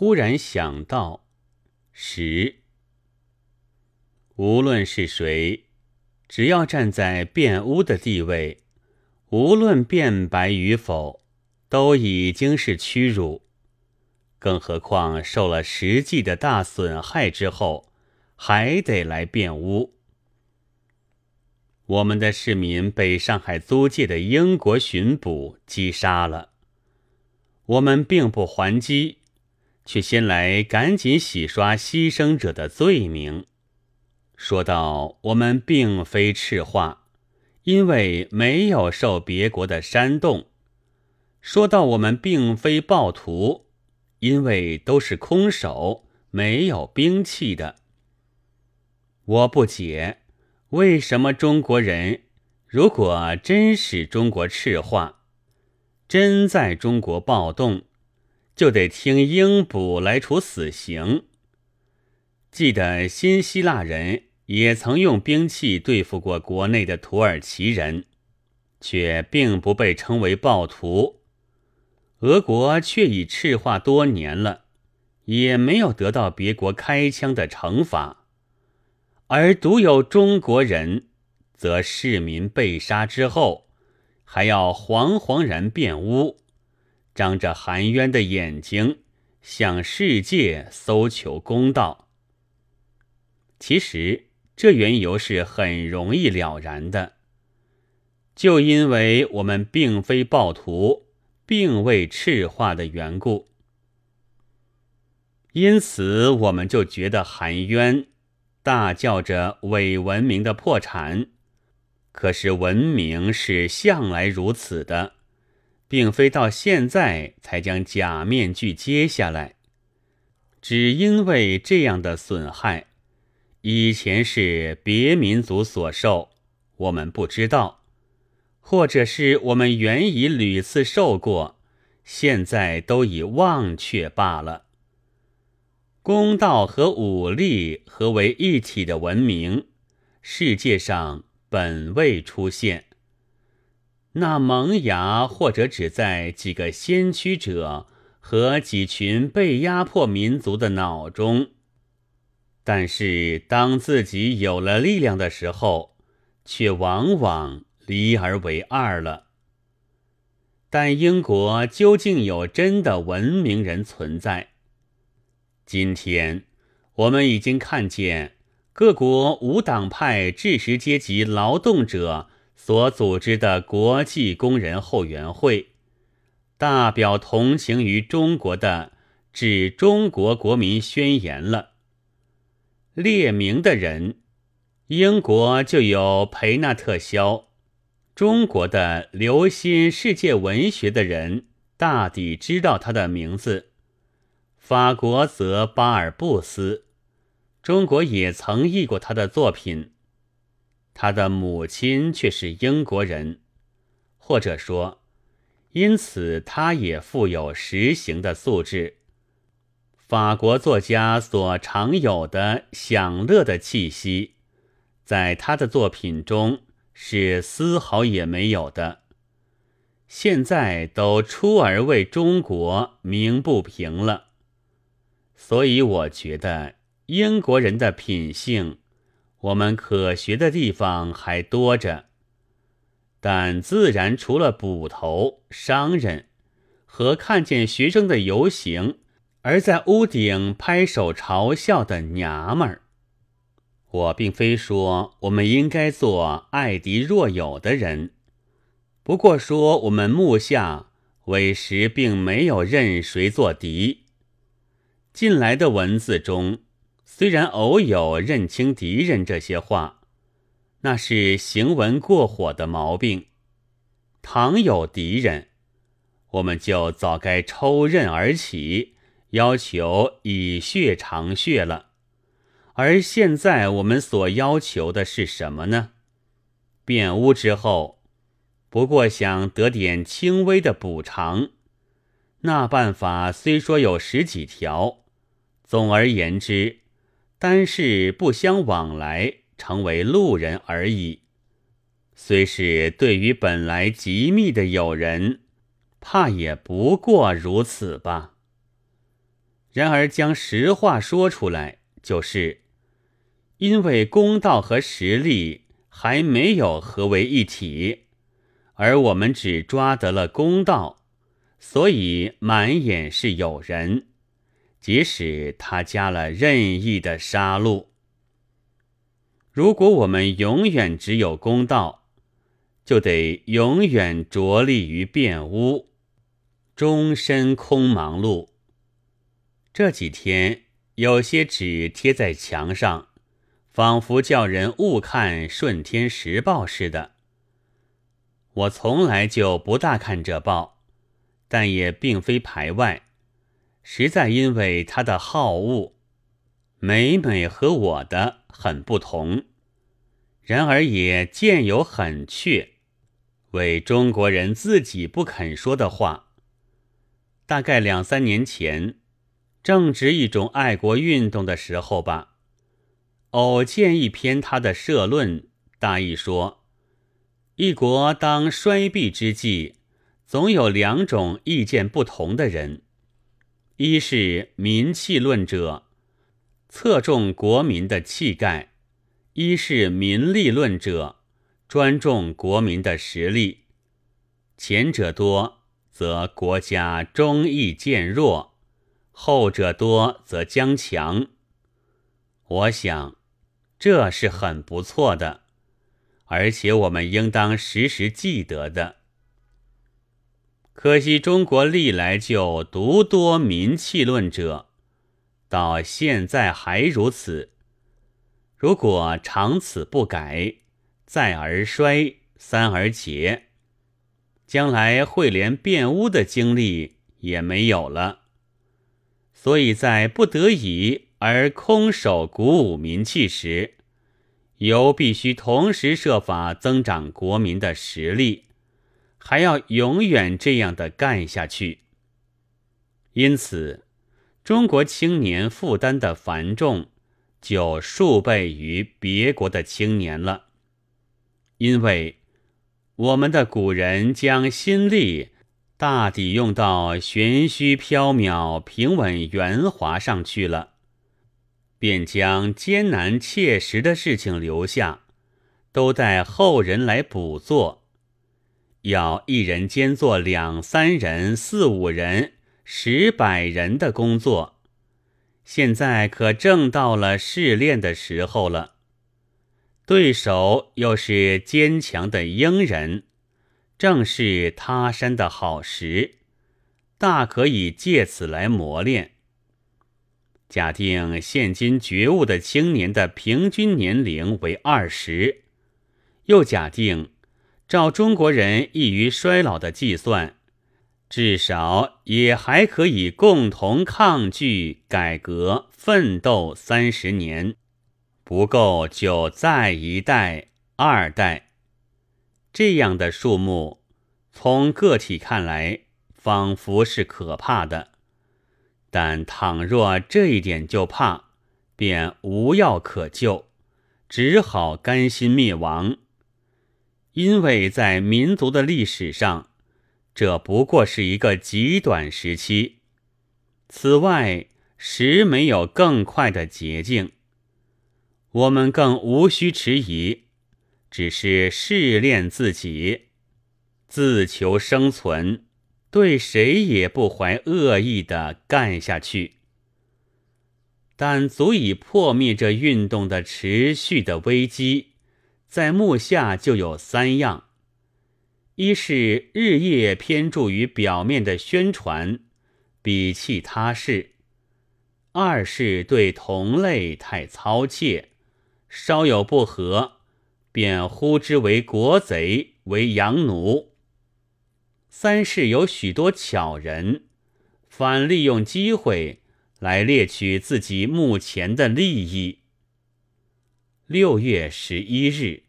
忽然想到，十，无论是谁，只要站在辩污的地位，无论辩白与否，都已经是屈辱。更何况受了实际的大损害之后，还得来辩污。我们的市民被上海租界的英国巡捕击杀了，我们并不还击，却先来赶紧洗刷牺牲者的罪名。说到我们并非赤化，因为没有受别国的煽动；说到我们并非暴徒。因为都是空手，没有兵器的。我不解，为什么中国人如果真使中国赤化，真在中国暴动，就得听英捕来处死刑？记得新希腊人也曾用兵器对付过国内的土耳其人，却并不被称为暴徒。俄国却已赤化多年了，也没有得到别国开枪的惩罚，而独有中国人，则市民被杀之后，还要惶惶然辩污，张着含冤的眼睛向世界搜求公道。其实这缘由是很容易了然的，就因为我们并非暴徒。并未赤化的缘故，因此我们就觉得含冤，大叫着伪文明的破产。可是文明是向来如此的，并非到现在才将假面具揭下来。只因为这样的损害，以前是别民族所受，我们不知道。或者是我们原已屡次受过，现在都已忘却罢了。公道和武力合为一体的文明，世界上本未出现。那萌芽或者只在几个先驱者和几群被压迫民族的脑中，但是当自己有了力量的时候，却往往。离而为二了。但英国究竟有真的文明人存在？今天我们已经看见各国无党派知识阶级劳动者所组织的国际工人后援会，大表同情于中国的《致中国国民宣言》了。列名的人，英国就有培纳特肖。中国的留心世界文学的人，大抵知道他的名字。法国则巴尔布斯，中国也曾译过他的作品。他的母亲却是英国人，或者说，因此他也富有实行的素质。法国作家所常有的享乐的气息，在他的作品中。是丝毫也没有的。现在都出而为中国鸣不平了，所以我觉得英国人的品性，我们可学的地方还多着。但自然除了捕头、商人和看见学生的游行而在屋顶拍手嘲笑的娘们儿。我并非说我们应该做爱敌若友的人，不过说我们目下委实并没有任谁做敌。近来的文字中，虽然偶有认清敌人这些话，那是行文过火的毛病。倘有敌人，我们就早该抽刃而起，要求以血偿血了。而现在我们所要求的是什么呢？变污之后，不过想得点轻微的补偿。那办法虽说有十几条，总而言之，单是不相往来，成为路人而已。虽是对于本来极密的友人，怕也不过如此吧。然而将实话说出来，就是因为公道和实力还没有合为一体，而我们只抓得了公道，所以满眼是友人。即使他加了任意的杀戮，如果我们永远只有公道，就得永远着力于辩污，终身空忙碌。这几天有些纸贴在墙上，仿佛叫人误看《顺天时报》似的。我从来就不大看这报，但也并非排外。实在因为他的好恶，每每和我的很不同，然而也渐有很确，为中国人自己不肯说的话。大概两三年前，正值一种爱国运动的时候吧，偶见一篇他的社论，大意说：一国当衰敝之际，总有两种意见不同的人。一是民气论者，侧重国民的气概；一是民力论者，专重国民的实力。前者多，则国家忠义渐弱；后者多，则将强。我想，这是很不错的，而且我们应当时时记得的。可惜中国历来就独多民气论者，到现在还如此。如果长此不改，再而衰，三而竭，将来会连变污的精力也没有了。所以在不得已而空手鼓舞民气时，尤必须同时设法增长国民的实力。还要永远这样的干下去。因此，中国青年负担的繁重就数倍于别国的青年了。因为我们的古人将心力大抵用到玄虚缥缈、平稳圆滑上去了，便将艰难切实的事情留下，都待后人来补做。要一人兼做两三人、四五人、十百人的工作，现在可正到了试炼的时候了。对手又是坚强的英人，正是他山的好时，大可以借此来磨练。假定现今觉悟的青年的平均年龄为二十，又假定。照中国人易于衰老的计算，至少也还可以共同抗拒、改革、奋斗三十年，不够就再一代、二代。这样的数目，从个体看来，仿佛是可怕的；但倘若这一点就怕，便无药可救，只好甘心灭亡。因为在民族的历史上，这不过是一个极短时期。此外，实没有更快的捷径。我们更无需迟疑，只是试炼自己，自求生存，对谁也不怀恶意的干下去。但足以破灭这运动的持续的危机。在目下就有三样：一是日夜偏注于表面的宣传，鄙弃他事；二是对同类太操切，稍有不和，便呼之为国贼、为洋奴；三是有许多巧人，反利用机会来猎取自己目前的利益。六月十一日。